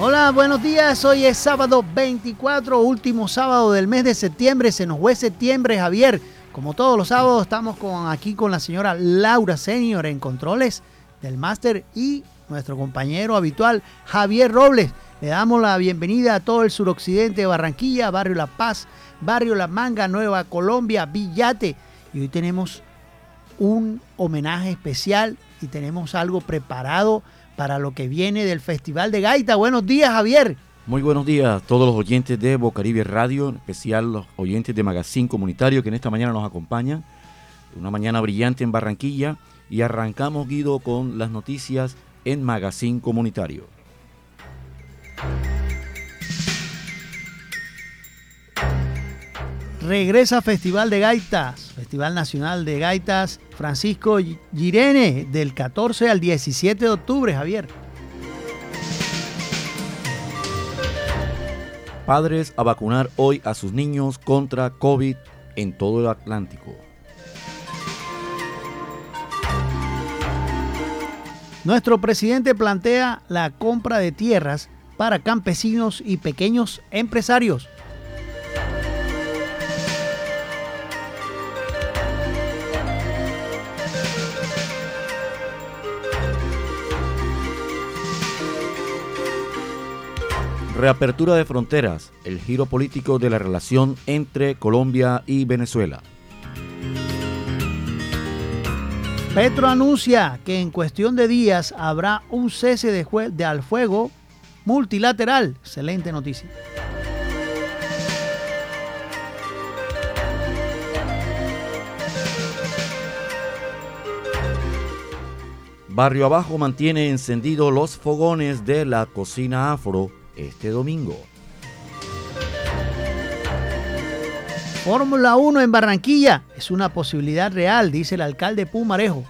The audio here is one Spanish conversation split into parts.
Hola, buenos días. Hoy es sábado 24, último sábado del mes de septiembre. Se nos fue septiembre, Javier. Como todos los sábados, estamos con, aquí con la señora Laura Senior en controles del máster y nuestro compañero habitual Javier Robles. Le damos la bienvenida a todo el suroccidente de Barranquilla, Barrio La Paz, Barrio La Manga, Nueva Colombia, Villate. Y hoy tenemos un homenaje especial y tenemos algo preparado para lo que viene del Festival de Gaita. Buenos días, Javier. Muy buenos días a todos los oyentes de Bocaribe Radio, en especial los oyentes de Magazine Comunitario que en esta mañana nos acompañan. Una mañana brillante en Barranquilla y arrancamos, Guido, con las noticias en Magazine Comunitario. Regresa Festival de Gaitas, Festival Nacional de Gaitas Francisco Girene, del 14 al 17 de octubre, Javier. Padres a vacunar hoy a sus niños contra COVID en todo el Atlántico. Nuestro presidente plantea la compra de tierras para campesinos y pequeños empresarios. Reapertura de fronteras, el giro político de la relación entre Colombia y Venezuela. Petro anuncia que en cuestión de días habrá un cese de, de al fuego multilateral. Excelente noticia. Barrio Abajo mantiene encendidos los fogones de la cocina afro este domingo. Fórmula 1 en Barranquilla es una posibilidad real, dice el alcalde Pumarejo.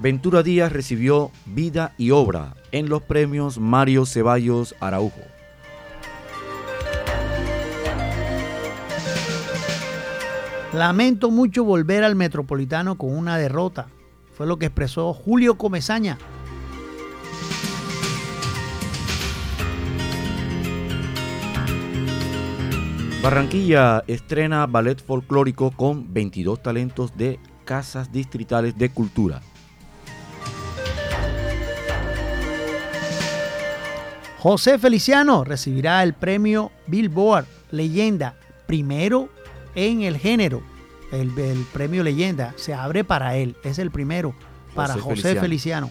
Ventura Díaz recibió Vida y Obra en los premios Mario Ceballos Araujo. Lamento mucho volver al Metropolitano con una derrota. Fue lo que expresó Julio Comezaña. Barranquilla estrena ballet folclórico con 22 talentos de casas distritales de cultura. José Feliciano recibirá el premio Billboard Leyenda, primero en el género. El, premio leyenda se abre para él, es el primero, para José, Feliciano.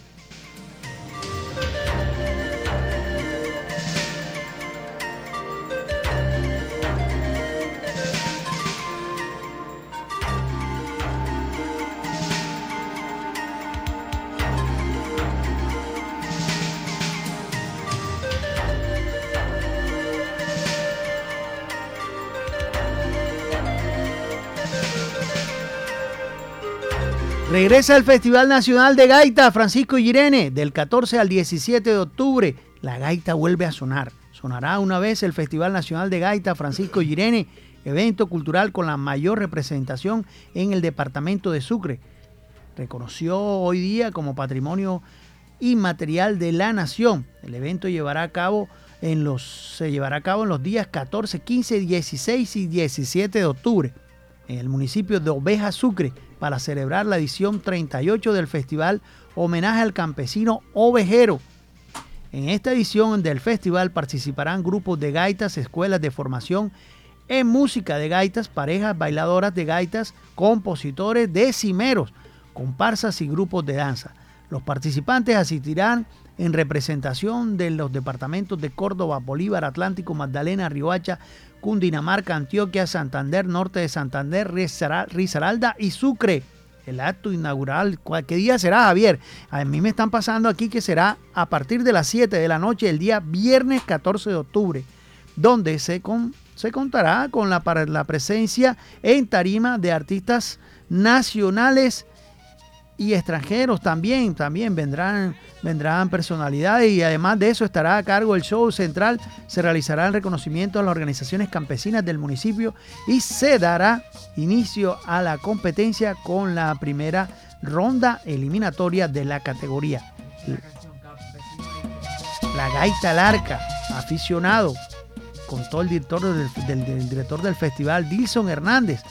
Regresa el Festival Nacional de Gaita Francisco Irene del 14 al 17 de octubre. La gaita vuelve a sonar. Sonará una vez el Festival Nacional de Gaita Francisco Irene, evento cultural con la mayor representación en el departamento de Sucre. Reconoció hoy día como patrimonio inmaterial de la nación. El evento llevará a cabo en los, se llevará a cabo en los días 14, 15, 16 y 17 de octubre en el municipio de Oveja Sucre para celebrar la edición 38 del festival Homenaje al Campesino Ovejero. En esta edición del festival participarán grupos de gaitas, escuelas de formación en música de gaitas, parejas bailadoras de gaitas, compositores decimeros, comparsas y grupos de danza. Los participantes asistirán en representación de los departamentos de Córdoba, Bolívar, Atlántico, Magdalena, Riohacha, Cundinamarca, Antioquia, Santander, Norte de Santander, Risaralda y Sucre. El acto inaugural, ¿qué día será, Javier? A mí me están pasando aquí que será a partir de las 7 de la noche, el día viernes 14 de octubre, donde se, se contará con la, la presencia en tarima de artistas nacionales y extranjeros también, también vendrán, vendrán personalidades y además de eso estará a cargo el show central, se realizará el reconocimiento a las organizaciones campesinas del municipio y se dará inicio a la competencia con la primera ronda eliminatoria de la categoría. La gaita larga, aficionado, contó el director del, director del festival, Dilson Hernández.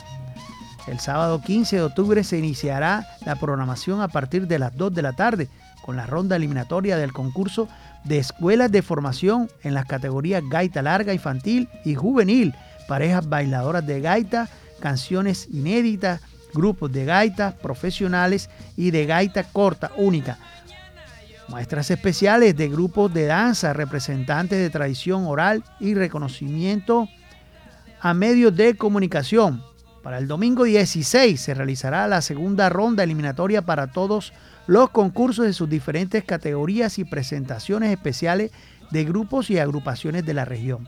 El sábado 15 de octubre se iniciará la programación a partir de las 2 de la tarde con la ronda eliminatoria del concurso de escuelas de formación en las categorías gaita larga, infantil y juvenil, parejas bailadoras de gaita, canciones inéditas, grupos de gaita profesionales y de gaita corta única. Muestras especiales de grupos de danza, representantes de tradición oral y reconocimiento a medios de comunicación. Para el domingo 16 se realizará la segunda ronda eliminatoria para todos los concursos de sus diferentes categorías y presentaciones especiales de grupos y agrupaciones de la región.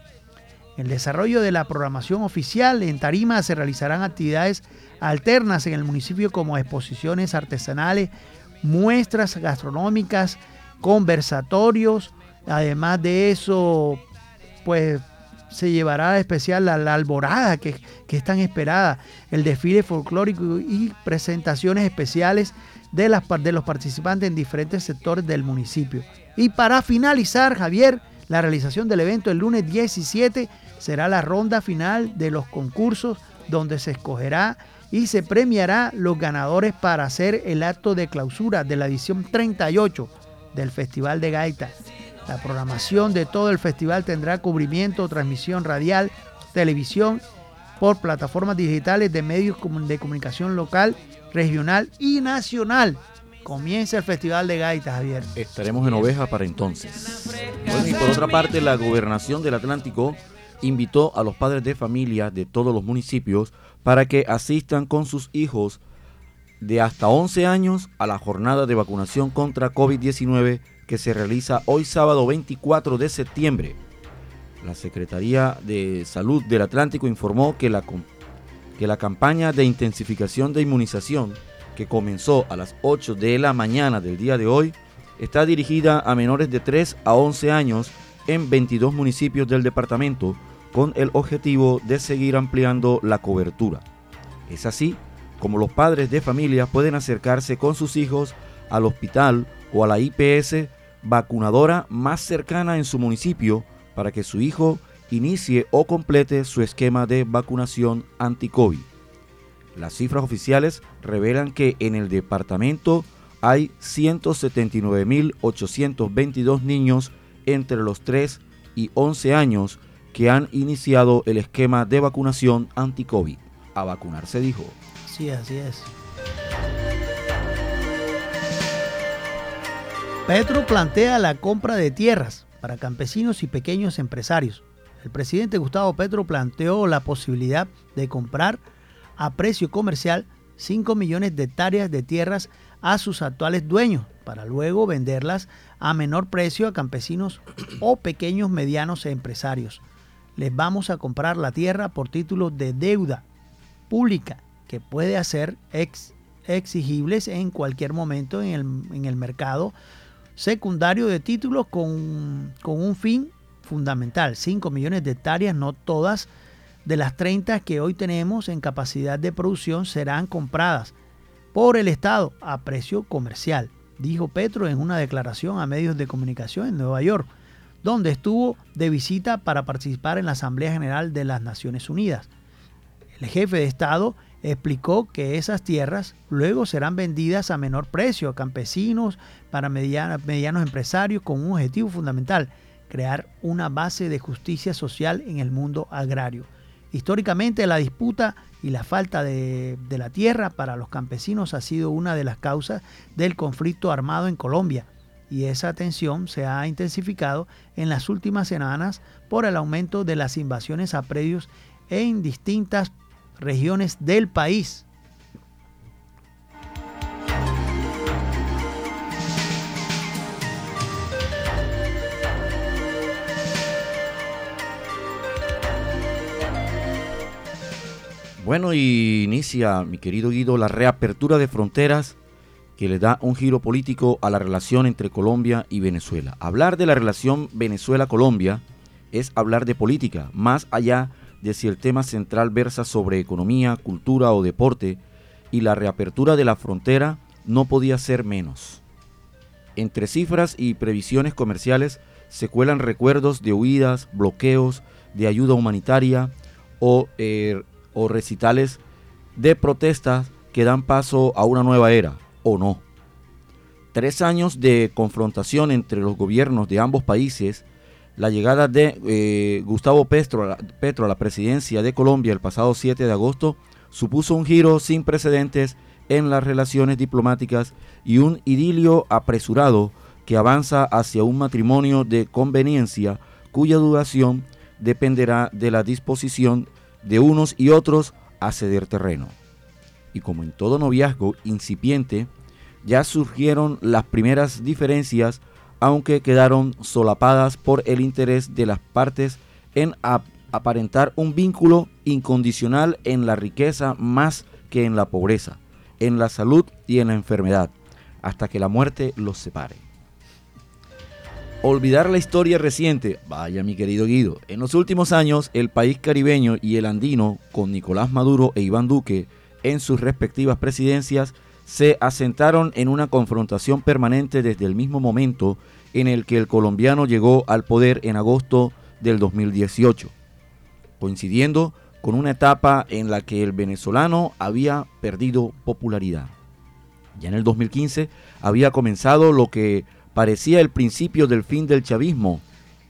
En el desarrollo de la programación oficial en Tarima se realizarán actividades alternas en el municipio como exposiciones artesanales, muestras gastronómicas, conversatorios. Además de eso, pues se llevará especial la, la alborada que, que, es tan esperada, el desfile folclórico y presentaciones especiales de, las, de los participantes en diferentes sectores del municipio. Y para finalizar, Javier, la realización del evento el lunes 17 será la ronda final de los concursos donde se escogerá y se premiará los ganadores para hacer el acto de clausura de la edición 38 del Festival de Gaita. La programación de todo el festival tendrá cubrimiento, transmisión radial, televisión por plataformas digitales de medios de comunicación local regional y nacional. Comienza el Festival de Gaitas, Javier. Estaremos en Oveja para entonces. y por otra parte, la Gobernación del Atlántico invitó a los padres de familia de todos los municipios para que asistan con sus hijos de hasta 11 años a la jornada de vacunación contra COVID-19 que se realiza hoy sábado 24 de septiembre. La Secretaría de Salud del Atlántico informó que la que la campaña de intensificación de inmunización, que comenzó a las 8 de la mañana del día de hoy, está dirigida a menores de 3 a 11 años en 22 municipios del departamento con el objetivo de seguir ampliando la cobertura. Es así como los padres de familia pueden acercarse con sus hijos al hospital o a la IPS vacunadora más cercana en su municipio para que su hijo inicie o complete su esquema de vacunación anti-COVID. Las cifras oficiales revelan que en el departamento hay 179.822 niños entre los 3 y 11 años que han iniciado el esquema de vacunación anti-COVID. A vacunarse dijo. Sí, así es. Petro plantea la compra de tierras para campesinos y pequeños empresarios el presidente Gustavo Petro planteó la posibilidad de comprar a precio comercial 5 millones de hectáreas de tierras a sus actuales dueños para luego venderlas a menor precio a campesinos o pequeños, medianos empresarios. Les vamos a comprar la tierra por título de deuda pública que puede hacer exigibles en cualquier momento en el, en el mercado secundario de títulos con, con un fin fundamental. 5 millones de hectáreas, no todas de las 30 que hoy tenemos en capacidad de producción serán compradas por el Estado a precio comercial, dijo Petro en una declaración a medios de comunicación en Nueva York, donde estuvo de visita para participar en la Asamblea General de las Naciones Unidas. El jefe de Estado explicó que esas tierras luego serán vendidas a menor precio a campesinos, para medianos empresarios, con un objetivo fundamental, crear una base de justicia social en el mundo agrario. Históricamente la disputa y la falta de, la tierra para los campesinos ha sido una de las causas del conflicto armado en Colombia y esa tensión se ha intensificado en las últimas semanas por el aumento de las invasiones a predios en distintas regiones del país. Bueno, y inicia, mi querido Guido, la reapertura de fronteras que le da un giro político a la relación entre Colombia y Venezuela. Hablar de la relación Venezuela-Colombia es hablar de política, más allá de si el tema central versa sobre economía, cultura o deporte, y la reapertura de la frontera no podía ser menos. Entre cifras y previsiones comerciales se cuelan recuerdos de huidas, bloqueos, de ayuda humanitaria o, eh, o recitales de protestas que dan paso a una nueva era, o no. Tres años de confrontación entre los gobiernos de ambos países, la llegada de eh, Gustavo Petro, Petro a la presidencia de Colombia el pasado 7 de agosto supuso un giro sin precedentes en las relaciones diplomáticas y un idilio apresurado que avanza hacia un matrimonio de conveniencia cuya duración dependerá de la disposición de unos y otros a ceder terreno. Y como en todo noviazgo incipiente, ya surgieron las primeras diferencias, aunque quedaron solapadas por el interés de las partes en aparentar un vínculo incondicional en la riqueza más que en la pobreza, en la salud y en la enfermedad, hasta que la muerte los separe. Olvidar la historia reciente, vaya mi querido Guido, en los últimos años el país caribeño y el andino, con Nicolás Maduro e Iván Duque en sus respectivas presidencias, se asentaron en una confrontación permanente desde el mismo momento en el que el colombiano llegó al poder en agosto del 2018, coincidiendo con una etapa en la que el venezolano había perdido popularidad. Ya en el 2015 había comenzado lo que parecía el principio del fin del chavismo,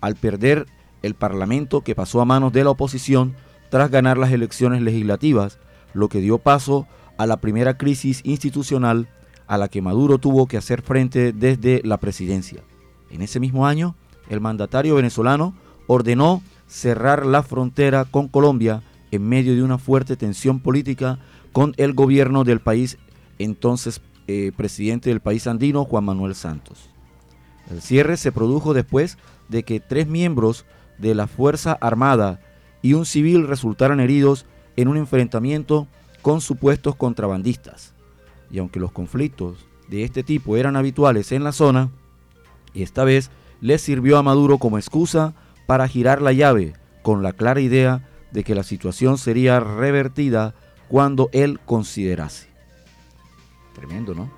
al perder el Parlamento que pasó a manos de la oposición tras ganar las elecciones legislativas, lo que dio paso a la primera crisis institucional a la que Maduro tuvo que hacer frente desde la presidencia. En ese mismo año, el mandatario venezolano ordenó cerrar la frontera con Colombia en medio de una fuerte tensión política con el gobierno del país, entonces eh, presidente del país andino, Juan Manuel Santos. El cierre se produjo después de que tres miembros de la Fuerza Armada y un civil resultaran heridos en un enfrentamiento con supuestos contrabandistas. Y aunque los conflictos de este tipo eran habituales en la zona, esta vez les sirvió a Maduro como excusa para girar la llave con la clara idea de que la situación sería revertida cuando él considerase. Tremendo, ¿no?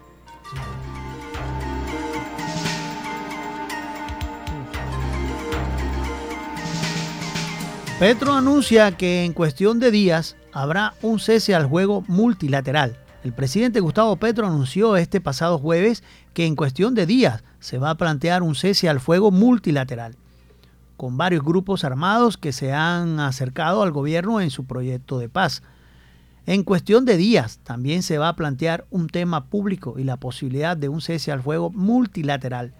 Petro anuncia que en cuestión de días habrá un cese al juego multilateral. El presidente Gustavo Petro anunció este pasado jueves que en cuestión de días se va a plantear un cese al fuego multilateral, con varios grupos armados que se han acercado al gobierno en su proyecto de paz. En cuestión de días también se va a plantear un tema público y la posibilidad de un cese al fuego multilateral,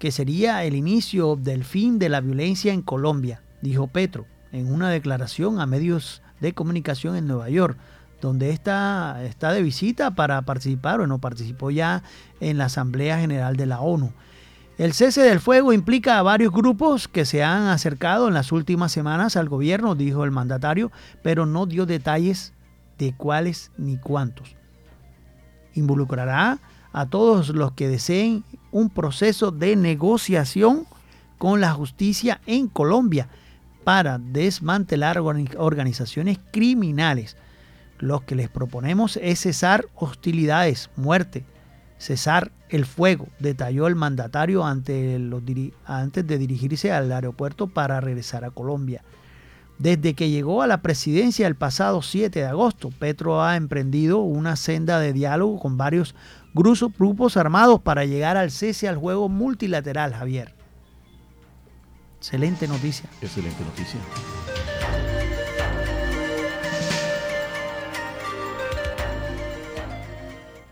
que sería el inicio del fin de la violencia en Colombia dijo Petro en una declaración a medios de comunicación en Nueva York, donde está, está de visita para participar, o no participó ya en la Asamblea General de la ONU. El cese del fuego implica a varios grupos que se han acercado en las últimas semanas al gobierno, dijo el mandatario, pero no dio detalles de cuáles ni cuántos. Involucrará a todos los que deseen un proceso de negociación con la justicia en Colombia para desmantelar organizaciones criminales. Lo que les proponemos es cesar hostilidades, muerte, cesar el fuego, detalló el mandatario antes de dirigirse al aeropuerto para regresar a Colombia. Desde que llegó a la presidencia el pasado 7 de agosto, Petro ha emprendido una senda de diálogo con varios grupos armados para llegar al cese al juego multilateral, Javier. Excelente noticia. Excelente noticia.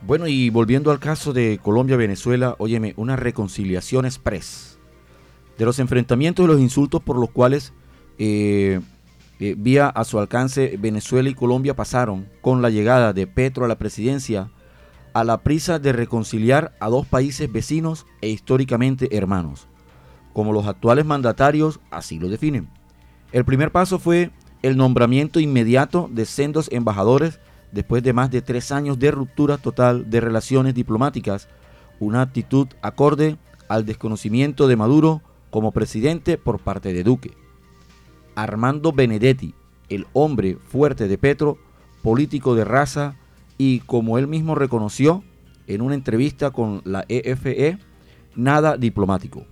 Bueno, y volviendo al caso de Colombia-Venezuela, óyeme, una reconciliación express. De los enfrentamientos y los insultos por los cuales eh, eh, vía a su alcance Venezuela y Colombia pasaron con la llegada de Petro a la presidencia a la prisa de reconciliar a dos países vecinos e históricamente hermanos como los actuales mandatarios así lo definen. El primer paso fue el nombramiento inmediato de sendos embajadores después de más de tres años de ruptura total de relaciones diplomáticas, una actitud acorde al desconocimiento de Maduro como presidente por parte de Duque. Armando Benedetti, el hombre fuerte de Petro, político de raza y, como él mismo reconoció, en una entrevista con la EFE, nada diplomático.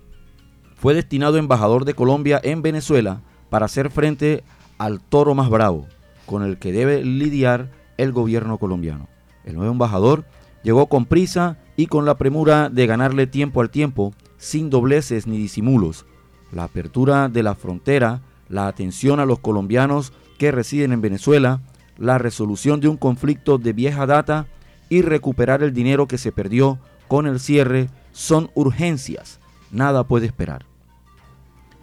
Fue destinado embajador de Colombia en Venezuela para hacer frente al toro más bravo con el que debe lidiar el gobierno colombiano. El nuevo embajador llegó con prisa y con la premura de ganarle tiempo al tiempo, sin dobleces ni disimulos. La apertura de la frontera, la atención a los colombianos que residen en Venezuela, la resolución de un conflicto de vieja data y recuperar el dinero que se perdió con el cierre son urgencias. Nada puede esperar.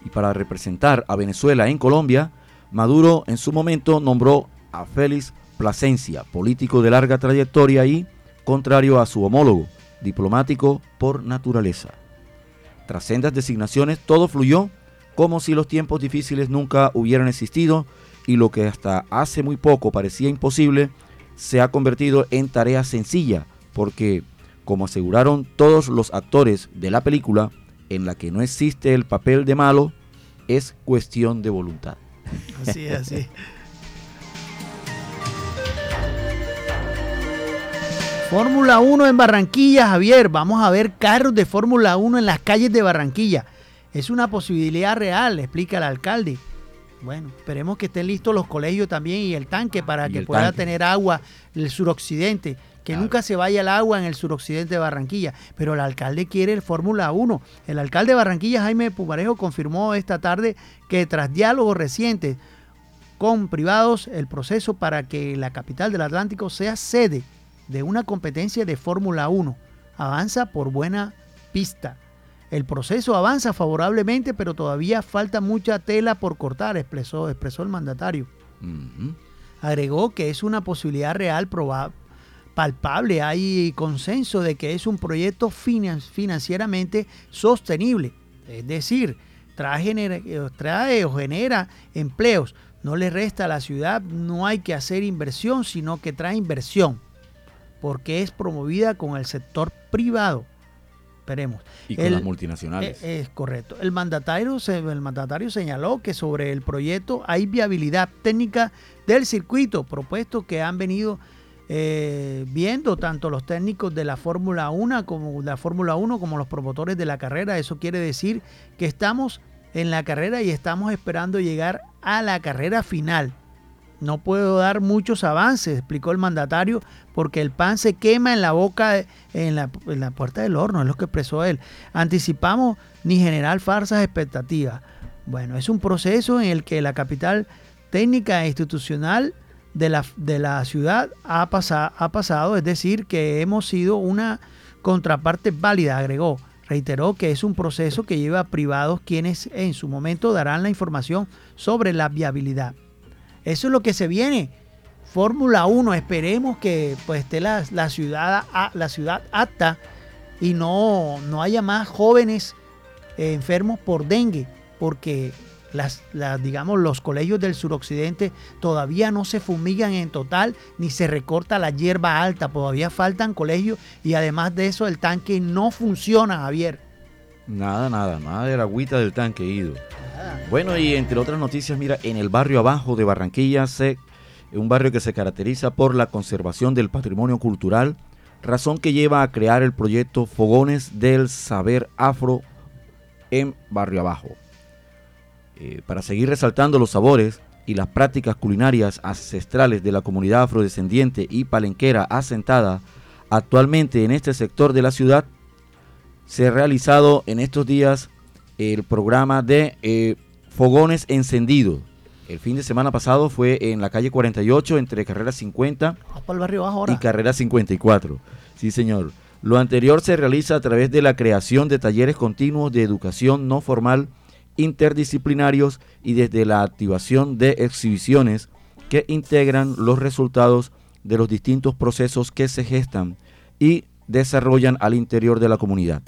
Y para representar a Venezuela en Colombia, Maduro en su momento nombró a Félix Plasencia, político de larga trayectoria y contrario a su homólogo, diplomático por naturaleza. Tras sendas designaciones, todo fluyó como si los tiempos difíciles nunca hubieran existido y lo que hasta hace muy poco parecía imposible se ha convertido en tarea sencilla, porque, como aseguraron todos los actores de la película, en la que no existe el papel de malo, es cuestión de voluntad. Así es, así. Fórmula 1 en Barranquilla, Javier. Vamos a ver carros de Fórmula 1 en las calles de Barranquilla. Es una posibilidad real, explica el alcalde. Bueno, esperemos que estén listos los colegios también y el tanque para que pueda tener agua el suroccidente. Que nunca se vaya el agua en el suroccidente de Barranquilla. Pero el alcalde quiere el Fórmula 1. El alcalde de Barranquilla, Jaime Pumarejo, confirmó esta tarde que tras diálogos recientes con privados, el proceso para que la capital del Atlántico sea sede de una competencia de Fórmula 1. Avanza por buena pista. El proceso avanza favorablemente, pero todavía falta mucha tela por cortar, expresó, expresó el mandatario. Agregó que es una posibilidad real, palpable. Hay consenso de que es un proyecto financieramente sostenible. Es decir, trae, trae o genera empleos. No le resta a la ciudad, no hay que hacer inversión, sino que trae inversión porque es promovida con el sector privado. Esperemos. Y con las multinacionales. Eh, es, correcto. El mandatario, el mandatario señaló que sobre el proyecto hay viabilidad técnica del circuito propuesto que han venido eh, viendo tanto los técnicos de la Fórmula 1 como la Fórmula 1 como los promotores de la carrera. Eso quiere decir que estamos en la carrera y estamos esperando llegar a la carrera final. No puedo dar muchos avances, explicó el mandatario, porque el pan se quema en la boca, en la, puerta del horno, es lo que expresó él. Anticipamos ni generar falsas expectativas. Bueno, es un proceso en el que la capital técnica e institucional de la, de la ciudad ha, ha pasado, es decir, que hemos sido una contraparte válida, agregó. Reiteró que es un proceso que lleva a privados quienes en su momento darán la información sobre la viabilidad. Eso es lo que se viene. Fórmula 1, esperemos que pues esté la, ciudad, la ciudad apta y no, no haya más jóvenes enfermos por dengue, porque las, digamos, los colegios del suroccidente todavía no se fumigan en total ni se recorta la hierba alta, todavía faltan colegios y además de eso el tanque no funciona, Javier. Nada, nada, nada de la agüita del tanque ido. Bueno, y entre otras noticias, mira, en el barrio abajo de Barranquilla, se, un barrio que se caracteriza por la conservación del patrimonio cultural, razón que lleva a crear el proyecto Fogones del Saber Afro en Barrio Abajo. Eh, para seguir resaltando los sabores y las prácticas culinarias ancestrales de la comunidad afrodescendiente y palenquera asentada actualmente en este sector de la ciudad, se ha realizado en estos días el programa de eh, fogones encendidos. El fin de semana pasado fue en la calle 48 entre carrera 50 y carrera 54. Sí, señor. Lo anterior se realiza a través de la creación de talleres continuos de educación no formal interdisciplinarios y desde la activación de exhibiciones que integran los resultados de los distintos procesos que se gestan y desarrollan al interior de la comunidad.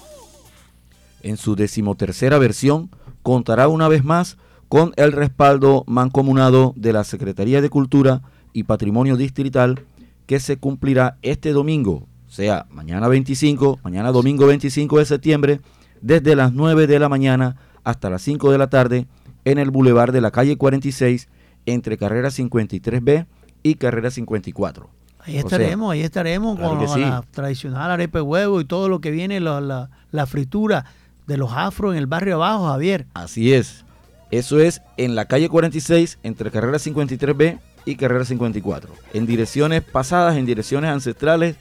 En su decimotercera versión, contará una vez más con el respaldo mancomunado de la Secretaría de Cultura y Patrimonio Distrital que se cumplirá este domingo, sea mañana 25, mañana domingo 25 de septiembre, desde las 9 de la mañana hasta las 5 de la tarde en el bulevar de la calle 46 entre carrera 53B y carrera 54. Ahí estaremos, ahí estaremos con la tradicional arepa de huevo y todo lo que viene, la, la, fritura de los afros en el barrio abajo, Javier. Así es. Eso es en la calle 46, entre carrera 53B y carrera 54. En direcciones pasadas, en direcciones ancestrales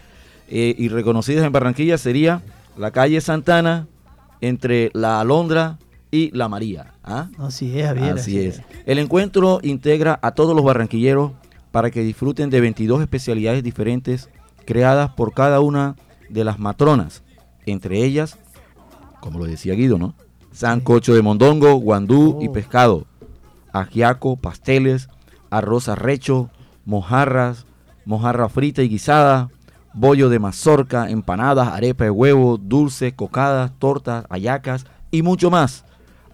eh, y reconocidas en Barranquilla sería la calle Santana, entre la Alondra y la María. ¿ah? Así es, Javier. Así, es. El encuentro integra a todos los barranquilleros para que disfruten de 22 especialidades diferentes creadas por cada una de las matronas, entre ellas, como lo decía Guido, ¿no? Sancocho de mondongo, guandú y oh. pescado, ajiaco, pasteles, arroz arrecho, mojarras, mojarra frita y guisada, bollo de mazorca, empanadas, arepa de huevo, dulces, cocadas, tortas, ayacas y mucho más.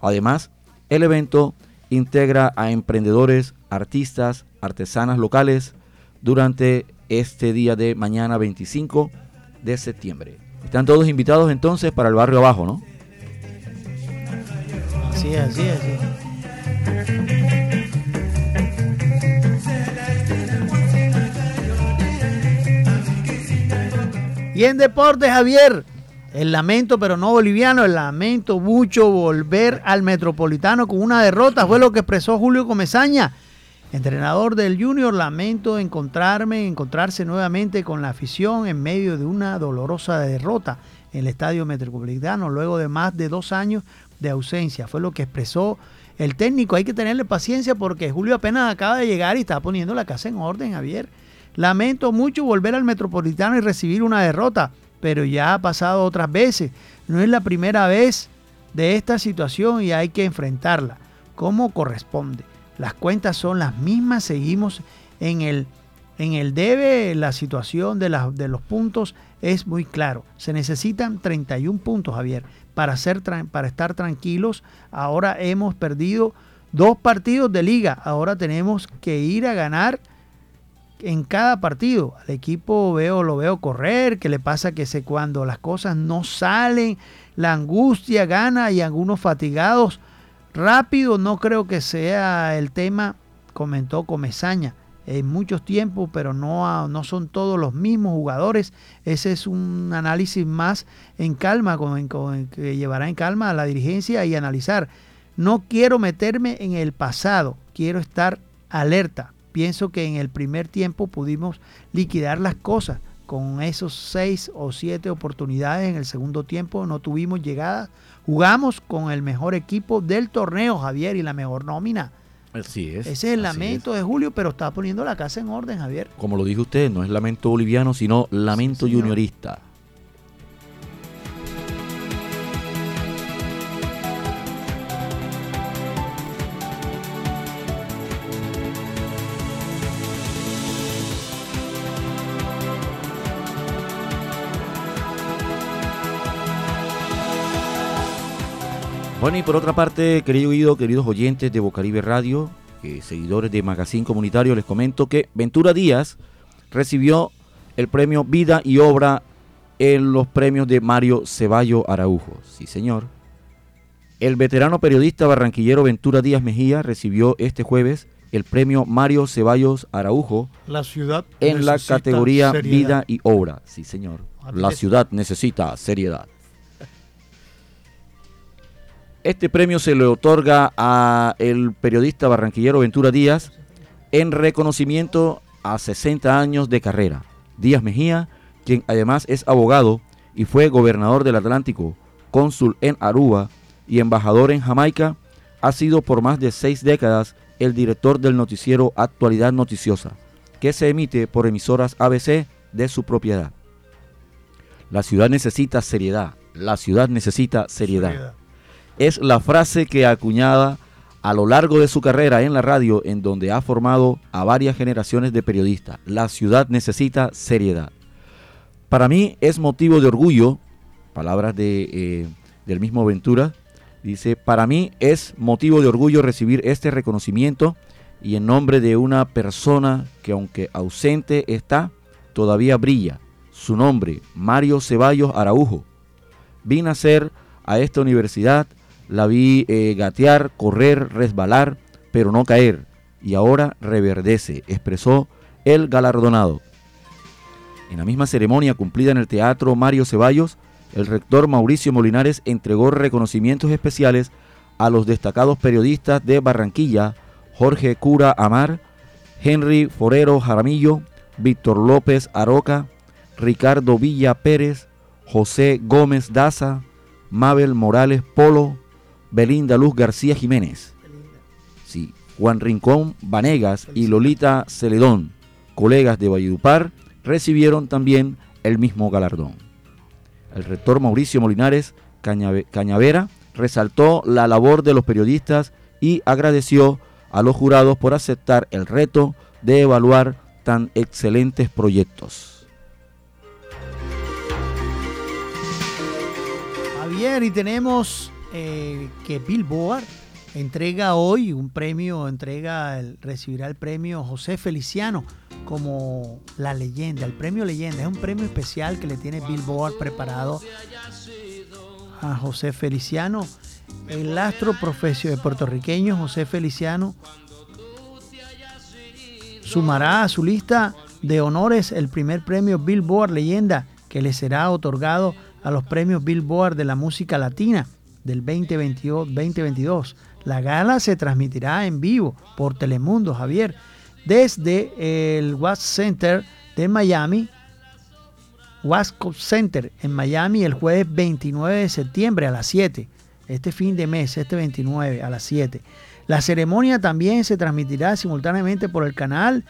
Además, el evento integra a emprendedores, artistas, artesanas locales durante este día de mañana 25 de septiembre. Están todos invitados entonces para el barrio abajo, ¿no? Así es, así. Y en deportes, Javier, el lamento, pero no boliviano, el lamento mucho volver al Metropolitano con una derrota, fue lo que expresó Julio Comezaña Entrenador del Junior, lamento encontrarme, encontrarse nuevamente con la afición en medio de una dolorosa derrota en el Estadio Metropolitano luego de más de dos años de ausencia. Fue lo que expresó el técnico. Hay que tenerle paciencia porque Julio apenas acaba de llegar y está poniendo la casa en orden, Javier. Lamento mucho volver al Metropolitano y recibir una derrota, pero ya ha pasado otras veces. No es la primera vez de esta situación y hay que enfrentarla como corresponde. Las cuentas son las mismas, seguimos en el, en el debe, la situación de, de los puntos es muy claro. Se necesitan 31 puntos, Javier, para, para estar tranquilos. Ahora hemos perdido dos partidos de liga, ahora tenemos que ir a ganar en cada partido. Al equipo veo, lo veo correr, que le pasa que se, cuando las cosas no salen, la angustia gana y algunos fatigados Rápido no creo que sea el tema, comentó Comezaña, en muchos tiempos, pero no, no son todos los mismos jugadores. Ese es un análisis más en calma, que llevará en calma a la dirigencia y analizar. No quiero meterme en el pasado, quiero estar alerta. Pienso que en el primer tiempo pudimos liquidar las cosas. Con esos seis o siete oportunidades en el segundo tiempo no tuvimos llegadas Jugamos con el mejor equipo del torneo, Javier, y la mejor nómina. Así es. Ese es el lamento de Julio, pero está poniendo la casa en orden, Javier. Como lo dijo usted, no es lamento boliviano, sino lamento juniorista. Bueno, y por otra parte, querido Guido, queridos oyentes de Bocaribe Radio, eh, seguidores de Magazine Comunitario, les comento que Ventura Díaz recibió el premio Vida y Obra en los premios de Mario Ceballo Araujo. Sí, señor. El veterano periodista barranquillero Ventura Díaz Mejía recibió este jueves el premio Mario Ceballos Araujo la ciudad en la categoría Vida y Obra. Sí, señor. La ciudad necesita seriedad. Este premio se le otorga a el periodista barranquillero Ventura Díaz en reconocimiento a 60 años de carrera. Díaz Mejía, quien además es abogado y fue gobernador del Atlántico, cónsul en Aruba y embajador en Jamaica, ha sido por más de seis décadas el director del noticiero Actualidad Noticiosa, que se emite por emisoras ABC de su propiedad. La ciudad necesita seriedad. La ciudad necesita seriedad es la frase que acuñada a lo largo de su carrera en la radio, en donde ha formado a varias generaciones de periodistas. La ciudad necesita seriedad. Para mí es motivo de orgullo, palabras de, eh, del mismo Ventura, dice, para mí es motivo de orgullo recibir este reconocimiento y en nombre de una persona que aunque ausente está, todavía brilla. Su nombre, Mario Ceballos Araujo. Vine a ser a esta universidad la vi eh, gatear, correr, resbalar, pero no caer, y ahora reverdece, expresó el galardonado. En la misma ceremonia cumplida en el Teatro Mario Ceballos, el rector Mauricio Molinares entregó reconocimientos especiales a los destacados periodistas de Barranquilla, Jorge Cura Amar, Henry Forero Jaramillo, Víctor López Aroca, Ricardo Villa Pérez, José Gómez Daza, Mabel Morales Polo, Belinda Luz García Jiménez. Sí, Juan Rincón Vanegas y Lolita Celedón, colegas de Valledupar, recibieron también el mismo galardón. El rector Mauricio Molinares Cañavera resaltó la labor de los periodistas y agradeció a los jurados por aceptar el reto de evaluar tan excelentes proyectos. Javier, y tenemos eh, que Billboard entrega hoy un premio, entrega, recibirá el premio José Feliciano como la leyenda, el premio leyenda. Es un premio especial que le tiene Billboard preparado a José Feliciano. El astro profesional puertorriqueño José Feliciano sumará a su lista de honores el primer premio Billboard Leyenda que le será otorgado a los premios Billboard de la música latina del 2022. La gala se transmitirá en vivo por Telemundo, Javier, desde el Watts Center de Miami, Wasco Center en Miami el jueves 29 de septiembre a las 7. Este fin de mes, este 29 a las 7. La ceremonia también se transmitirá simultáneamente por el canal,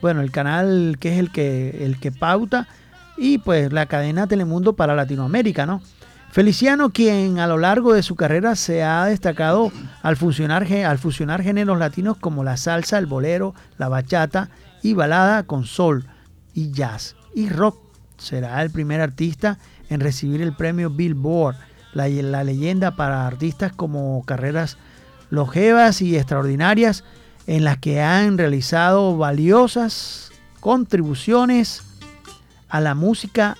bueno, el canal que es el que, el que pauta y pues la cadena Telemundo para Latinoamérica, ¿no? Feliciano, quien a lo largo de su carrera se ha destacado al fusionar, géneros latinos como la salsa, el bolero, la bachata y balada con sol y jazz y rock. Será el primer artista en recibir el premio Billboard, la, la leyenda para artistas como carreras longevas y extraordinarias en las que han realizado valiosas contribuciones a la música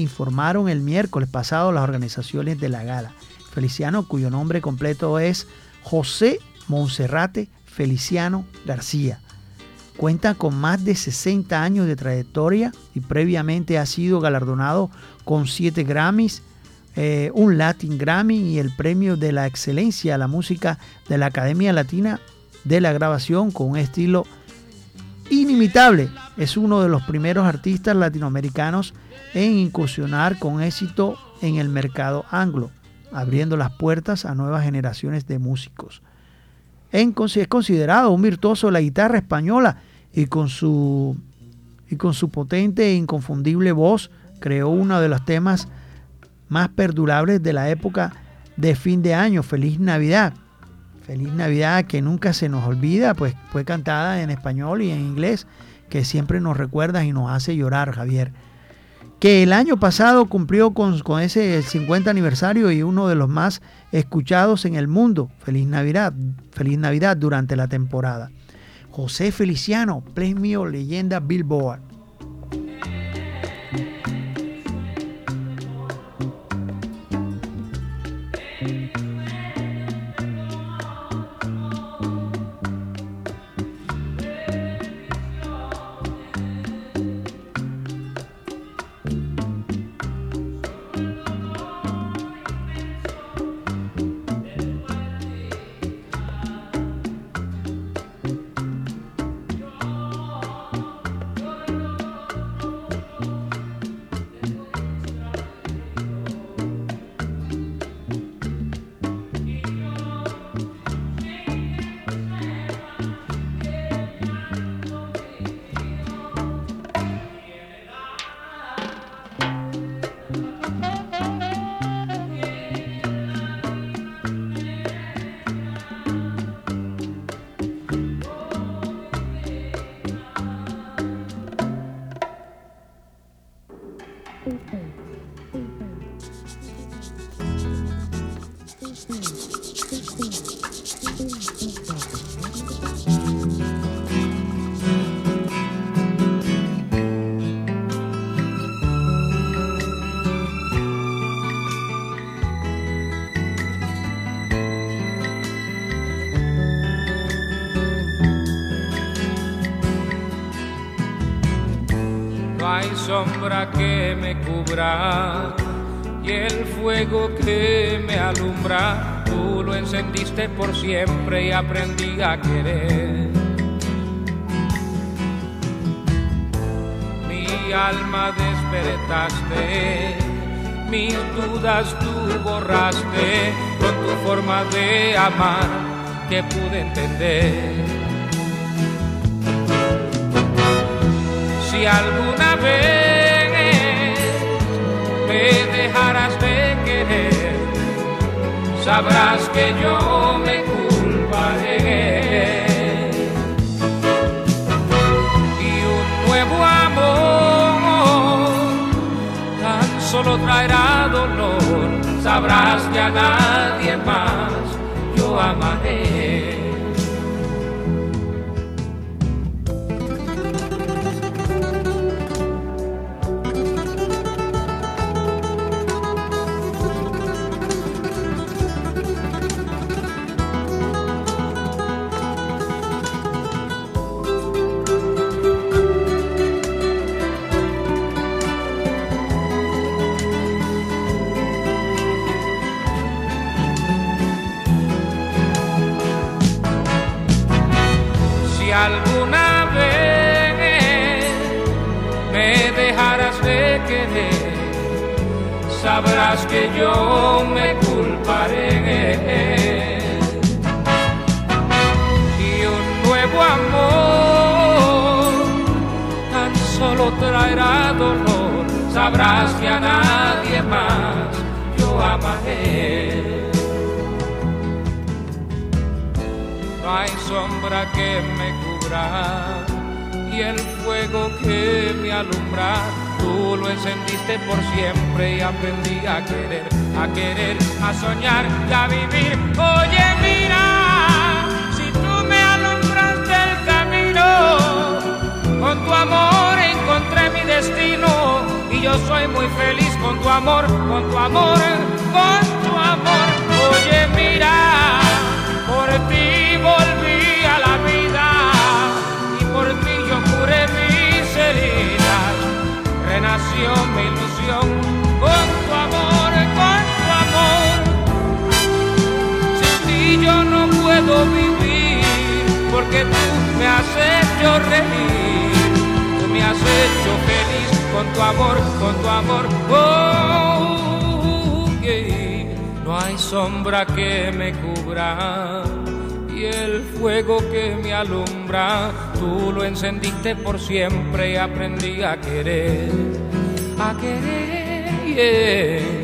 informaron el miércoles pasado las organizaciones de la gala. Feliciano, cuyo nombre completo es José Monserrate Feliciano García. Cuenta con más de 60 años de trayectoria y previamente ha sido galardonado con 7 Grammys, eh, un Latin Grammy y el premio de la excelencia a la música de la Academia Latina de la Grabación con un estilo inimitable. Es uno de los primeros artistas latinoamericanos en incursionar con éxito en el mercado anglo, abriendo las puertas a nuevas generaciones de músicos. Es considerado un virtuoso de la guitarra española y con su, y con su potente e inconfundible voz creó uno de los temas más perdurables de la época de fin de año, Feliz Navidad. Feliz Navidad que nunca se nos olvida, pues fue cantada en español y en inglés, que siempre nos recuerda y nos hace llorar, Javier que el año pasado cumplió con, ese 50 aniversario y uno de los más escuchados en el mundo. Feliz Navidad, feliz Navidad durante la temporada. José Feliciano, premio leyenda Billboard. Sombra que me cubra y el fuego que me alumbra, tú lo encendiste por siempre y aprendí a querer. Mi alma despertaste, mis dudas tú borraste con tu forma de amar que pude entender. Si alguna vez me dejarás de querer, sabrás que yo me culparé. Y un nuevo amor tan solo traerá dolor, sabrás que a nadie más yo amaré. Sabrás que yo me culparé. Y un nuevo amor tan solo traerá dolor, sabrás que a nadie más yo amaré. no hay sombra que me cubra y el fuego que me alumbra, tú lo encendiste por siempre y aprendí a querer, a querer, a soñar y a vivir. Oye, mira, si tú me alumbraste el camino, con tu amor encontré mi destino y yo soy muy feliz con tu amor, con tu amor, con tu amor. Con tu amor, con tu amor. Oh. No hay sombra que me cubra y el fuego que me alumbra, tú lo encendiste por siempre y aprendí a querer, a querer.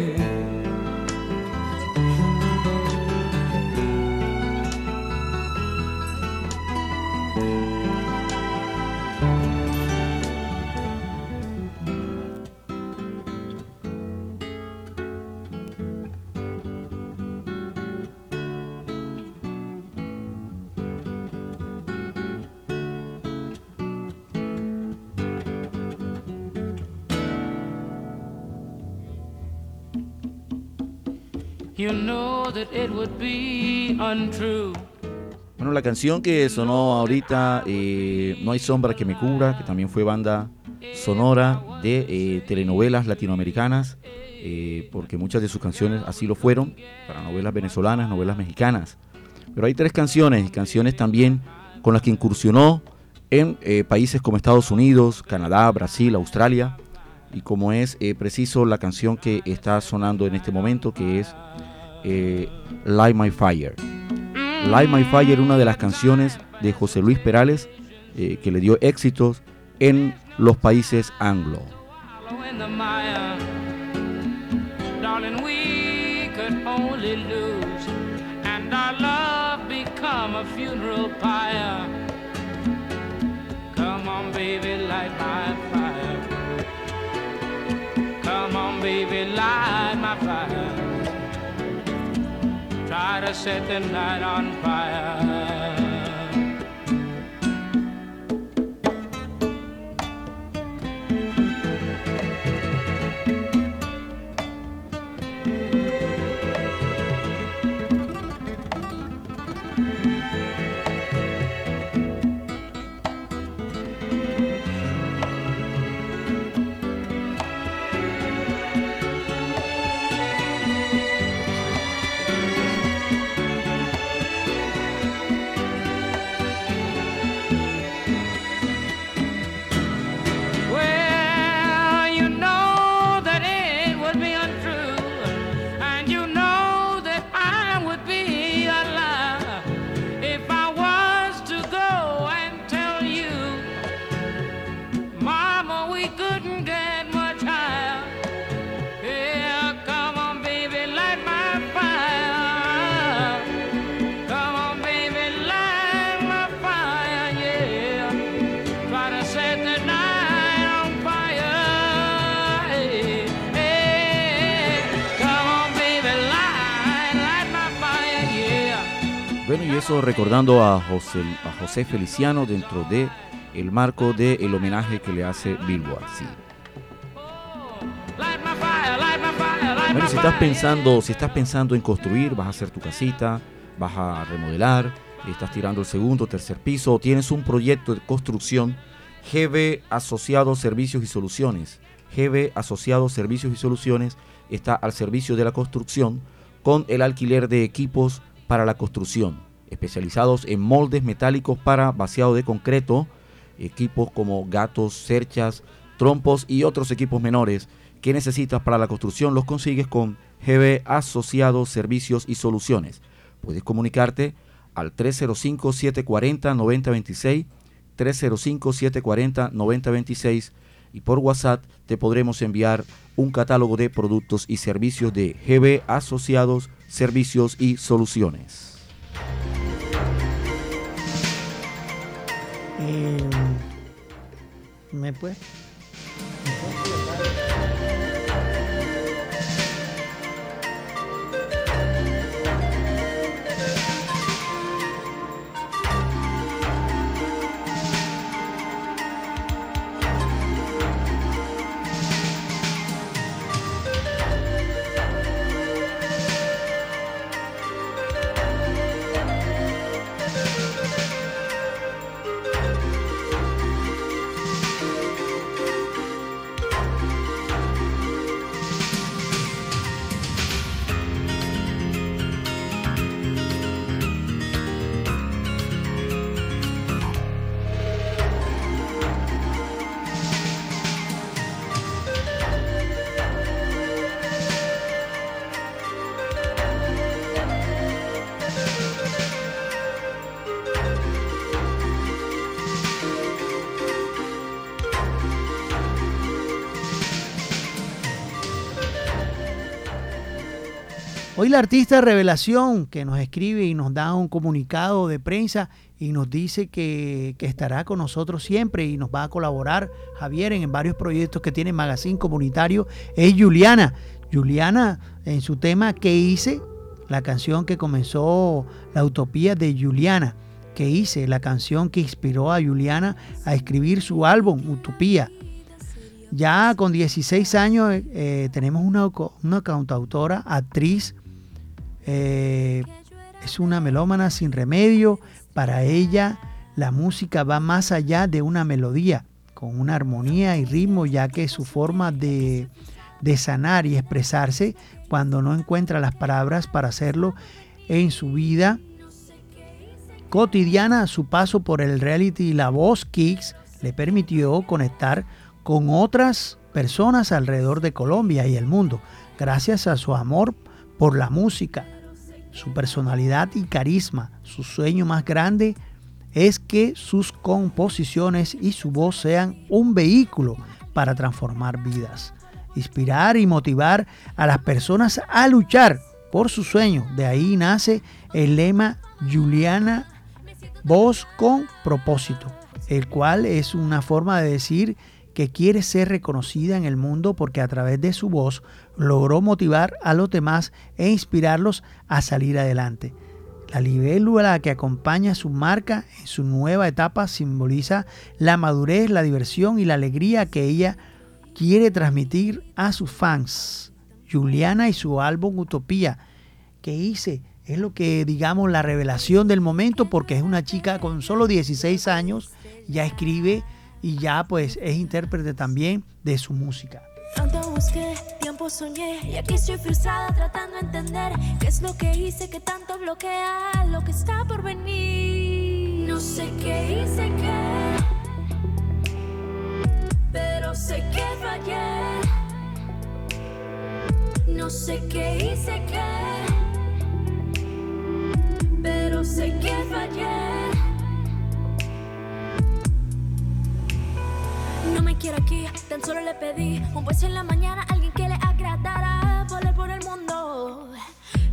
Bueno, la canción que sonó ahorita, eh, No hay sombra que me cubra, que también fue banda sonora de eh, telenovelas latinoamericanas, eh, porque muchas de sus canciones así lo fueron, para novelas venezolanas, novelas mexicanas. Pero hay tres canciones, canciones también con las que incursionó en países como Estados Unidos, Canadá, Brasil, Australia, y como es preciso la canción que está sonando en este momento, que es eh, Light My Fire. Light My Fire, una de las canciones de José Luis Perales, eh, que le dio éxitos en los países anglo. Follow in to set the night on fire. Recordando a José, Feliciano dentro de el marco del homenaje que le hace Billboard. Sí. Si estás pensando, si estás pensando en construir, vas a hacer tu casita, vas a remodelar, estás tirando el segundo, tercer piso, o tienes un proyecto de construcción, GB Asociados Servicios y Soluciones. GB Asociados Servicios y Soluciones está al servicio de la construcción con el alquiler de equipos para la construcción, especializados en moldes metálicos para vaciado de concreto, equipos como gatos, cerchas, trompos y otros equipos menores que necesitas para la construcción los consigues con GB Asociados Servicios y Soluciones. Puedes comunicarte al 305-740-9026, 305-740-9026 y por WhatsApp te podremos enviar un catálogo de productos y servicios de GB Asociados Servicios y Soluciones. Eh, ¿Me puede? Hoy la artista Revelación que nos escribe y nos da un comunicado de prensa y nos dice que, estará con nosotros siempre y nos va a colaborar Javier en, varios proyectos que tiene Magazine Comunitario es Juliana. Juliana en su tema que hice, la canción que comenzó la utopía de Juliana, que hice, la canción que inspiró a Juliana a escribir su álbum Utopía. Ya con 16 años eh, tenemos una, una cantautora, actriz, eh, es una melómana sin remedio. Para ella la música va más allá de una melodía, con una armonía y ritmo, ya que su forma de, sanar y expresarse cuando no encuentra las palabras para hacerlo en su vida cotidiana, su paso por el reality La Voz Kicks le permitió conectar con otras personas alrededor de Colombia y el mundo, gracias a su amor por la música, su personalidad y carisma. Su sueño más grande es que sus composiciones y su voz sean un vehículo para transformar vidas, inspirar y motivar a las personas a luchar por su sueño. De ahí nace el lema Juliana Voz con propósito, el cual es una forma de decir que quiere ser reconocida en el mundo porque a través de su voz logró motivar a los demás e inspirarlos a salir adelante. La libélula que acompaña su marca en su nueva etapa simboliza la madurez, la diversión y la alegría que ella quiere transmitir a sus fans. Juliana y su álbum Utopía, que hice, es lo que digamos la revelación del momento porque es una chica con solo 16 años, ya escribe y ya pues es intérprete también de su música. Tanto busqué, tiempo soñé y aquí estoy frustrada tratando de entender qué es lo que hice que tanto bloquea lo que está por venir. No sé qué hice que, pero sé que fallé. No sé qué hice que, pero sé que fallé. No me quiero aquí, tan solo le pedí un beso en la mañana, alguien que le agradara. Volar por el mundo,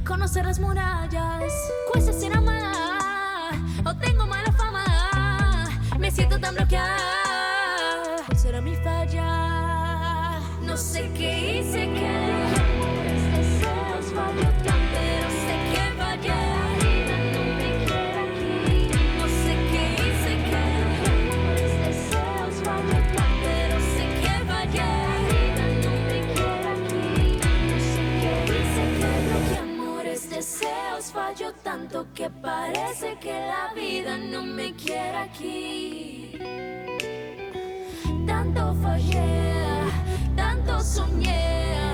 conocer las murallas, cuesta sin amar. O tengo mala fama, me siento tan bloqueada. ¿Cuál será mi falla? No sé qué hice que. Que parece que la vida no me quiere aquí. Tanto fallé, tanto soñé,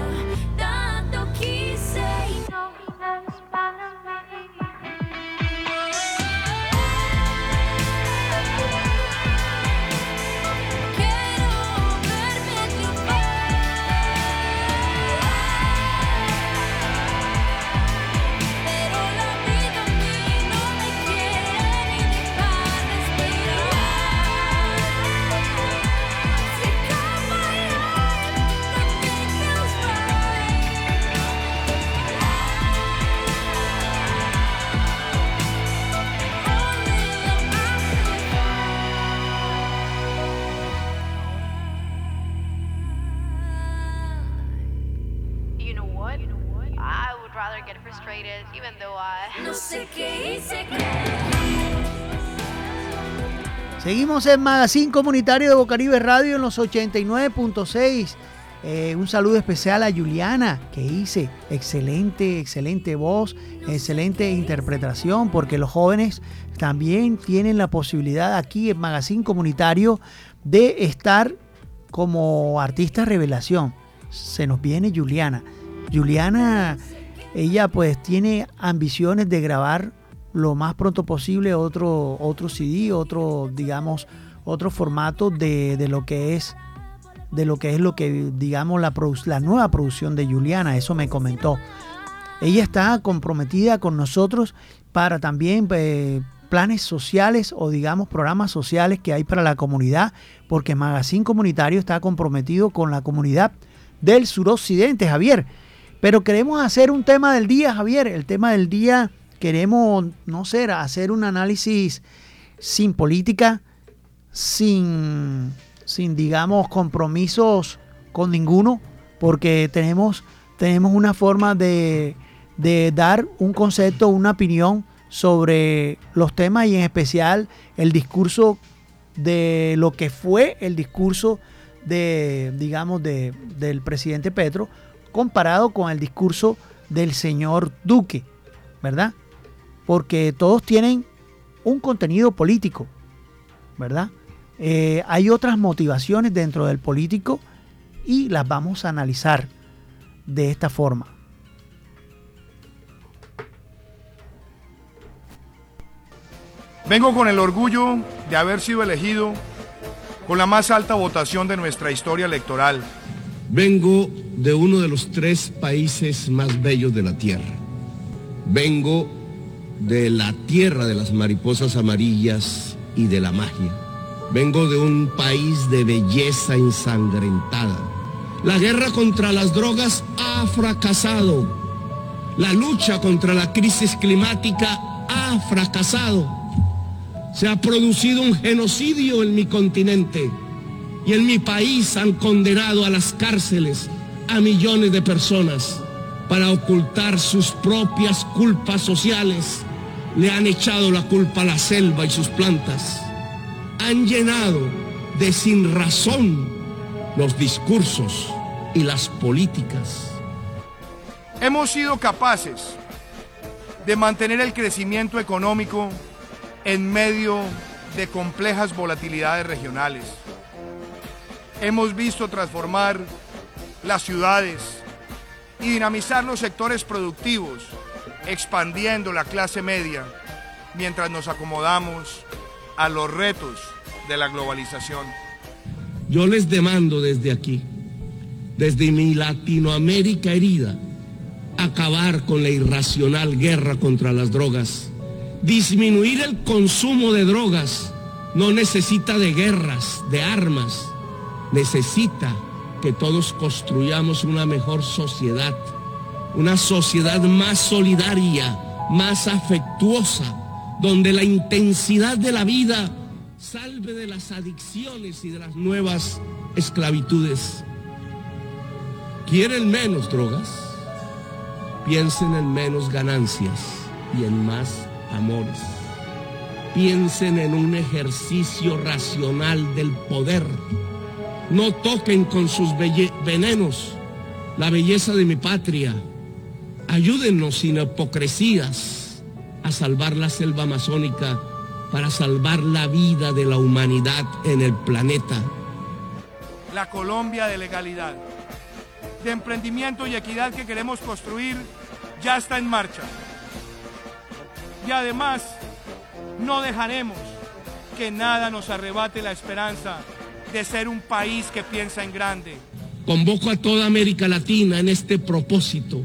Seguimos en Magazine Comunitario de Bocaribe Radio en los 89.6. Eh, un saludo especial a Juliana, que hice excelente, excelente voz, excelente interpretación, porque los jóvenes también tienen la posibilidad aquí en Magazine Comunitario de estar como artista revelación. Se nos viene Juliana. Juliana, ella pues tiene ambiciones de grabar lo más pronto posible otro, otro CD, otro, digamos, otro formato de, de lo que es de lo que es lo que digamos la, la nueva producción de Juliana, eso me comentó. Ella está comprometida con nosotros para también eh, planes sociales o digamos programas sociales que hay para la comunidad, porque Magazine Comunitario está comprometido con la comunidad del suroccidente, Javier. Pero queremos hacer un tema del día, Javier. El tema del día queremos, no sé, hacer un análisis sin política, sin, sin digamos, compromisos con ninguno, porque tenemos, tenemos una forma de, de dar un concepto, una opinión sobre los temas y en especial el discurso de lo que fue el discurso de, digamos, de, del presidente Petro comparado con el discurso del señor Duque, ¿verdad? Porque todos tienen un contenido político, ¿verdad? Eh, hay otras motivaciones dentro del político y las vamos a analizar de esta forma. Vengo con el orgullo de haber sido elegido con la más alta votación de nuestra historia electoral. Vengo de uno de los tres países más bellos de la tierra. Vengo de la tierra de las mariposas amarillas y de la magia. Vengo de un país de belleza ensangrentada. La guerra contra las drogas ha fracasado. La lucha contra la crisis climática ha fracasado. Se ha producido un genocidio en mi continente y en mi país han condenado a las cárceles a millones de personas para ocultar sus propias culpas sociales. Le han echado la culpa a la selva y sus plantas. Han llenado de sin razón los discursos y las políticas. Hemos sido capaces de mantener el crecimiento económico en medio de complejas volatilidades regionales. Hemos visto transformar las ciudades y dinamizar los sectores productivos, expandiendo la clase media mientras nos acomodamos a los retos de la globalización. Yo les demando desde aquí, desde mi Latinoamérica herida, acabar con la irracional guerra contra las drogas. Disminuir el consumo de drogas no necesita de guerras, de armas. Necesita que todos construyamos una mejor sociedad, una sociedad más solidaria, más afectuosa, donde la intensidad de la vida salve de las adicciones y de las nuevas esclavitudes. ¿Quieren menos drogas? Piensen en menos ganancias y en más amores. Piensen en un ejercicio racional del poder. No toquen con sus venenos la belleza de mi patria. Ayúdennos sin hipocresías. a salvar la selva amazónica para salvar la vida de la humanidad en el planeta. La Colombia de legalidad, de emprendimiento y equidad que queremos construir ya está en marcha. Y además, no dejaremos que nada nos arrebate la esperanza de ser un país que piensa en grande. Convoco a toda América Latina en este propósito.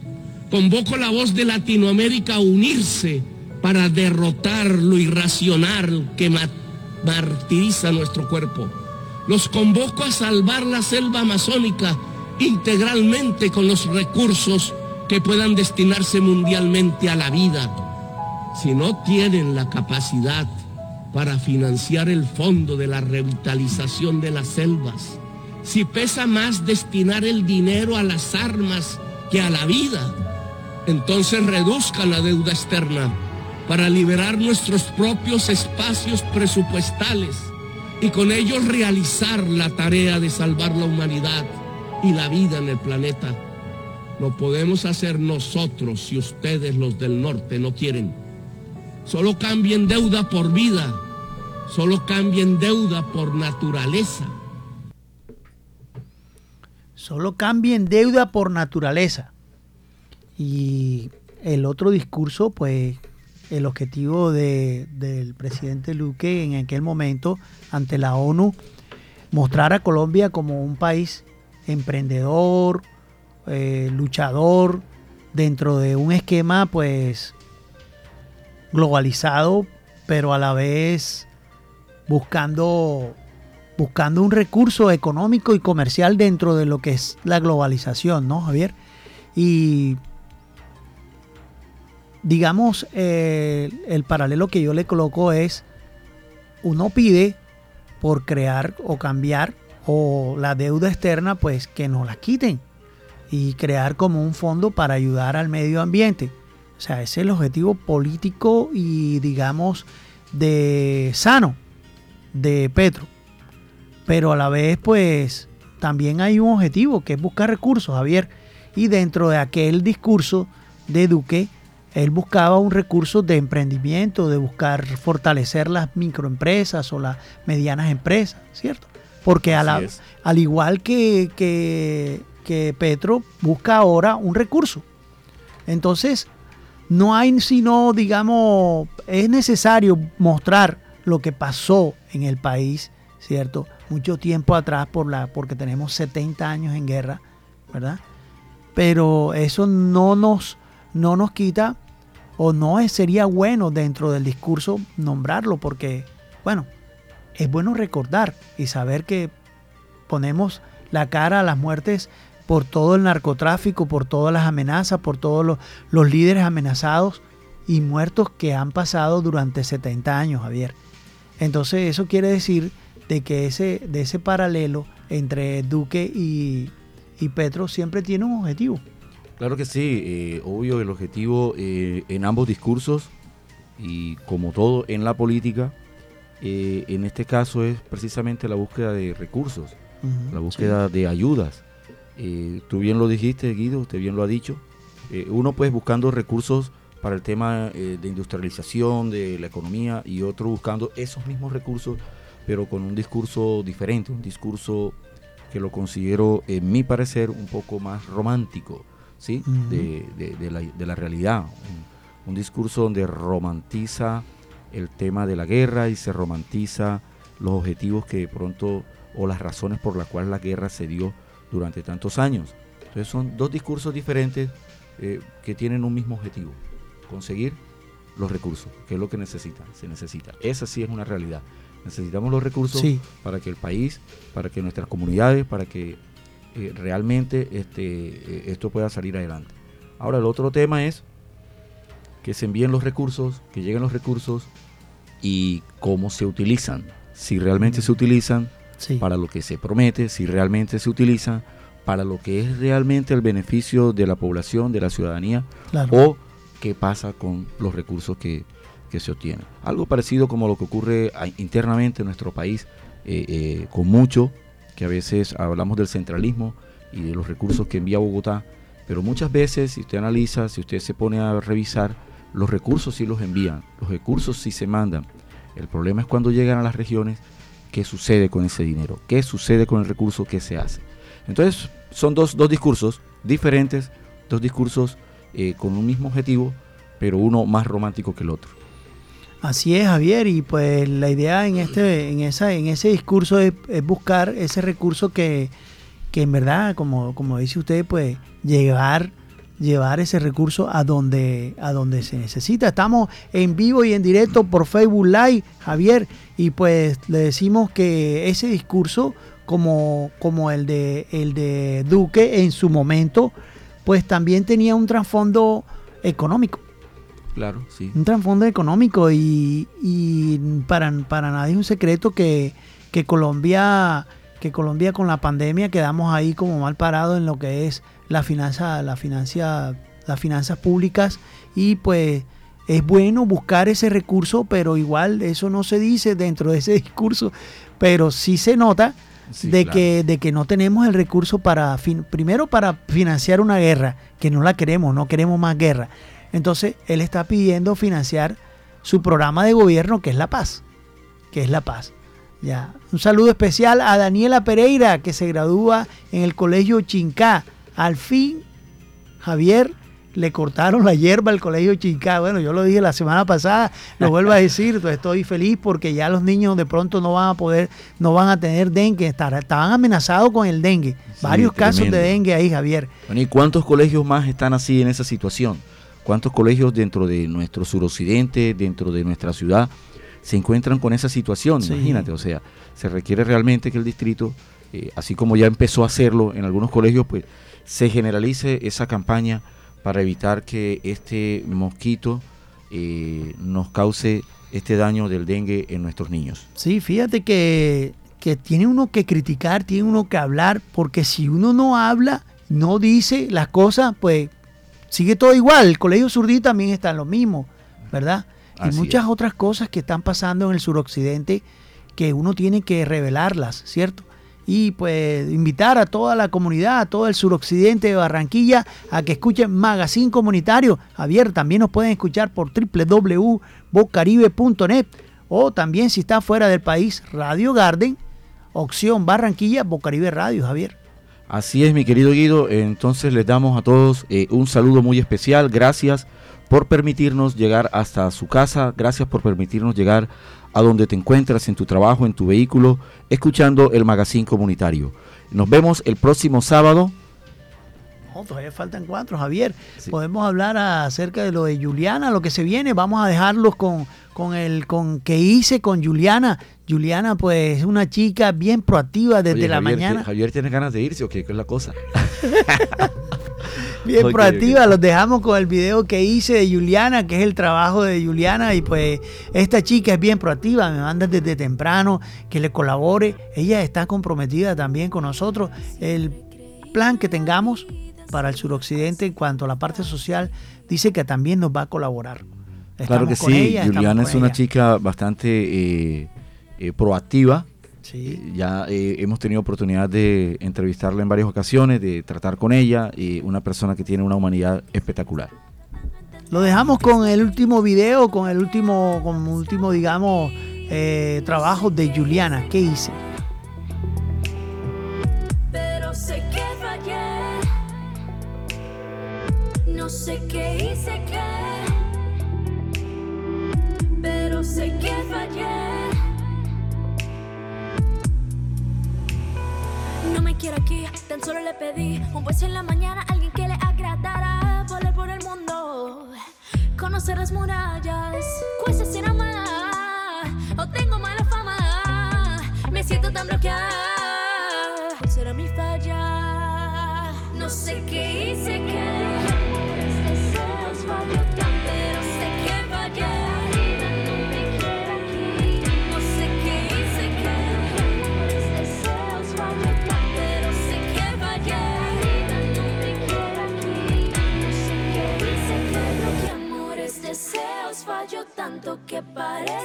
Convoco la voz de Latinoamérica a unirse para derrotar lo irracional que martiriza nuestro cuerpo. Los convoco a salvar la selva amazónica integralmente con los recursos que puedan destinarse mundialmente a la vida. Si no tienen la capacidad para financiar el fondo de la revitalización de las selvas, si pesa más destinar el dinero a las armas que a la vida, entonces reduzcan la deuda externa para liberar nuestros propios espacios presupuestales y con ellos realizar la tarea de salvar la humanidad y la vida en el planeta. Lo podemos hacer nosotros si ustedes los del norte no quieren. Solo cambien deuda por vida, solo cambien deuda por naturaleza. Solo cambien deuda por naturaleza. Y el otro discurso, pues el objetivo del presidente Luque en aquel momento ante la ONU, mostrar a Colombia como un país emprendedor, eh, luchador, dentro de un esquema pues globalizado, pero a la vez buscando, buscando un recurso económico y comercial dentro de lo que es la globalización, ¿no, Javier? Y digamos, eh, el paralelo que yo le coloco es, uno pide por crear o cambiar o la deuda externa, pues que nos la quiten y crear como un fondo para ayudar al medio ambiente. O sea, ese es el objetivo político y digamos de sano de Petro. Pero a la vez, pues también hay un objetivo que es buscar recursos, Javier. Y dentro de aquel discurso de Duque, él buscaba un recurso de emprendimiento, de buscar fortalecer las microempresas o las medianas empresas, ¿cierto? Porque al igual que, que, que Petro, busca ahora un recurso. Entonces, no hay sino, digamos, es necesario mostrar lo que pasó en el país, ¿cierto? Mucho tiempo atrás por la, porque tenemos 70 años en guerra, ¿verdad? Pero eso no nos, no nos quita o no sería bueno dentro del discurso nombrarlo porque, bueno, es bueno recordar y saber que ponemos la cara a las muertes por todo el narcotráfico, por todas las amenazas, por todos los, líderes amenazados y muertos que han pasado durante 70 años, Javier. Entonces eso quiere decir de que ese, de ese paralelo entre Duque y, y Petro siempre tiene un objetivo. Claro que sí, eh, obvio el objetivo eh, en ambos discursos y como todo en la política, eh, en este caso es precisamente la búsqueda de recursos, la búsqueda de ayudas. tú bien lo dijiste, Guido, usted bien lo ha dicho. uno pues buscando recursos para el tema de industrialización, de la economía y otro buscando esos mismos recursos, pero con un discurso diferente, un discurso que lo considero, en mi parecer, un poco más romántico ¿sí? de, la, realidad. Un, discurso donde romantiza el tema de la guerra y se romantiza los objetivos que de pronto o las razones por las cuales la guerra se dio durante tantos años. Entonces son dos discursos diferentes eh, que tienen un mismo objetivo, conseguir los recursos, que es lo que necesitan, se necesita. Esa sí es una realidad. Necesitamos los recursos para que el país, para que nuestras comunidades, para que eh, realmente este, eh, esto pueda salir adelante. Ahora el otro tema es que se envíen los recursos, que lleguen los recursos y cómo se utilizan. Si realmente se utilizan para lo que se promete, si realmente se utilizan para lo que es realmente el beneficio de la población, de la ciudadanía, o qué pasa con los recursos que, se obtienen. Algo parecido como lo que ocurre internamente en nuestro país, eh, con mucho que a veces hablamos del centralismo y de los recursos que envía Bogotá, pero muchas veces, si usted analiza, si usted se pone a revisar, los recursos sí los envían, los recursos sí se mandan. El problema es cuando llegan a las regiones, ¿qué sucede con ese dinero? ¿Qué sucede con el recurso? ¿Qué se hace? Entonces, son dos, dos discursos diferentes, dos discursos eh, con un mismo objetivo, pero uno más romántico que el otro. Así es, Javier, y pues la idea en este, en esa, en ese discurso es, buscar ese recurso que, que en verdad, como, como dice usted, pues llevar ese recurso a donde, a donde se necesita. Estamos en vivo y en directo por Facebook Live, Javier, y pues le decimos que ese discurso, como, como el de el de Duque en su momento, pues también tenía un trasfondo económico. Claro, sí. Un trasfondo económico y, y para, para nadie es un secreto que, que Colombia que Colombia con la pandemia quedamos ahí como mal parados en lo que es la finanza, la financia, las finanzas públicas y pues es bueno buscar ese recurso, pero igual eso no se dice dentro de ese discurso, pero sí se nota Sí, de, claro. que, de que no tenemos el recurso para, fin- primero para financiar una guerra, que no la queremos, no queremos más guerra. Entonces, él está pidiendo financiar su programa de gobierno, que es la paz, que es la paz. Ya. Un saludo especial a Daniela Pereira, que se gradúa en el Colegio Chincá. Al fin, Javier, le cortaron la hierba al Colegio Chincá. Bueno, yo lo dije la semana pasada, lo vuelvo a decir, pues estoy feliz porque ya los niños de pronto no van a poder, no van a tener dengue, estaban amenazados con el dengue. Varios casos de dengue ahí, Javier. Bueno, ¿y cuántos colegios más están así en esa situación? ¿Cuántos colegios dentro de nuestro suroccidente, dentro de nuestra ciudad, se encuentran con esa situación? Sí. Imagínate, o sea, se requiere realmente que el distrito, eh, así como ya empezó a hacerlo en algunos colegios, pues se generalice esa campaña para evitar que este mosquito eh, nos cause este daño del dengue en nuestros niños. Sí, fíjate que, que tiene uno que criticar, tiene uno que hablar, porque si uno no habla, no dice las cosas, pues sigue todo igual. El Colegio Surdí también está en lo mismo, ¿verdad? Y muchas es. otras cosas que están pasando en el suroccidente que uno tiene que revelarlas, ¿cierto? Y pues invitar a toda la comunidad, a todo el suroccidente de Barranquilla a que escuchen Magazine Comunitario. Javier, también nos pueden escuchar por www.bocaribe.net o también si está fuera del país, Radio Garden, opción Barranquilla, Bocaribe Radio, Javier. Así es, mi querido Guido. Entonces les damos a todos eh, un saludo muy especial. Gracias por permitirnos llegar hasta su casa. Gracias por permitirnos llegar a donde te encuentras, en tu trabajo, en tu vehículo, escuchando el magazine comunitario. Nos vemos el próximo sábado. No, todavía faltan cuatro, Javier. Sí. Podemos hablar acerca de lo de Juliana, lo que se viene. Vamos a dejarlos con, con el con que hice con Juliana. Juliana, pues, es una chica bien proactiva desde Oye, la Javier, mañana. ¿te- Javier tiene ganas de irse o qué? ¿Qué es la cosa? Bien proactiva, los dejamos con el video que hice de Juliana, que es el trabajo de Juliana. Y pues esta chica es bien proactiva, me manda desde temprano que le colabore. Ella está comprometida también con nosotros. El plan que tengamos para el suroccidente en cuanto a la parte social dice que también nos va a colaborar. claro que sí. ella, Juliana es una ella. chica bastante eh, eh, proactiva. Sí. Eh, Ya eh, hemos tenido oportunidad de entrevistarla en varias ocasiones, de tratar con ella, y una persona que tiene una humanidad espectacular. Lo dejamos con el último video, con el último, con el último, digamos, trabajo de Juliana. ¿Qué hice? No sé qué hice que. Pero sé que fallé. No me quiero aquí, tan solo le pedí un beso en la mañana, alguien que le agradara. Volar por el mundo, conocer las murallas, sin amar. O tengo mala fama, me siento tan bloqueada. Será mi falla, no sé qué hice que.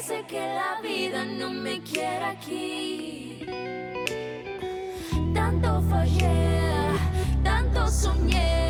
Parece que la vida no me quiere aquí. Tanto fallé, tanto soñé,